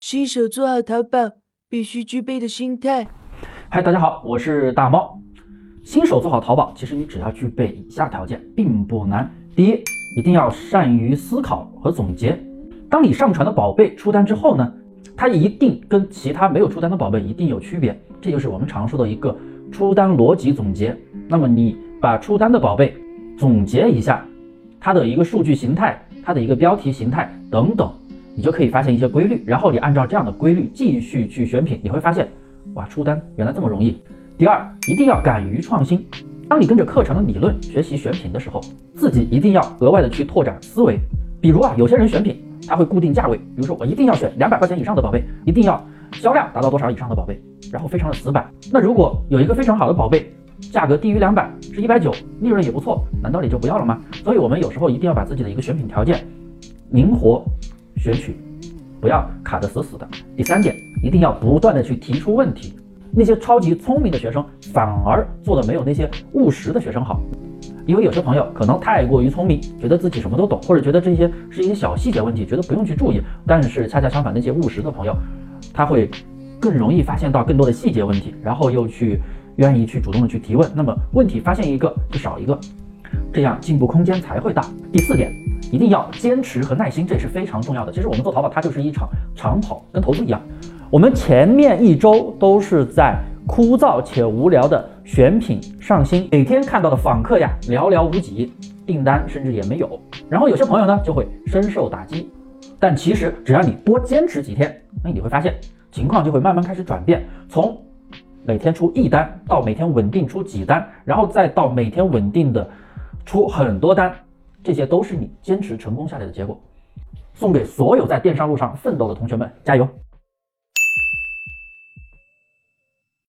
新手做好淘宝必须具备的心态。嗨，大家好，我是大猫。新手做好淘宝，其实你只要具备以下条件，并不难。第一，一定要善于思考和总结。当你上传的宝贝出单之后呢，它一定跟其他没有出单的宝贝一定有区别，这就是我们常说的一个出单逻辑总结。那么你把出单的宝贝总结一下，它的一个数据形态，它的一个标题形态等等。你就可以发现一些规律，然后你按照这样的规律继续去选品，你会发现，哇，出单原来这么容易。第二，一定要敢于创新。当你跟着课程的理论学习选品的时候，自己一定要额外的去拓展思维。比如啊，有些人选品他会固定价位，比如说我一定要选两百块钱以上的宝贝，一定要销量达到多少以上的宝贝，然后非常的死板。那如果有一个非常好的宝贝，价格低于两百，是一百九，利润也不错，难道你就不要了吗？所以我们有时候一定要把自己的一个选品条件灵活。选取，不要卡得死死的。第三点，一定要不断的去提出问题。那些超级聪明的学生反而做的没有那些务实的学生好，因为有些朋友可能太过于聪明，觉得自己什么都懂，或者觉得这些是一些小细节问题，觉得不用去注意。但是恰恰相反，那些务实的朋友，他会更容易发现到更多的细节问题，然后又去愿意去主动的去提问。那么问题发现一个就少一个，这样进步空间才会大。第四点。一定要坚持和耐心，这也是非常重要的。其实我们做淘宝，它就是一场长跑，跟投资一样。我们前面一周都是在枯燥且无聊的选品上新，每天看到的访客呀寥寥无几，订单甚至也没有。然后有些朋友呢就会深受打击。但其实只要你多坚持几天，那你会发现情况就会慢慢开始转变，从每天出一单到每天稳定出几单，然后再到每天稳定的出很多单。这些都是你坚持成功下来的结果，送给所有在电商路上奋斗的同学们，加油！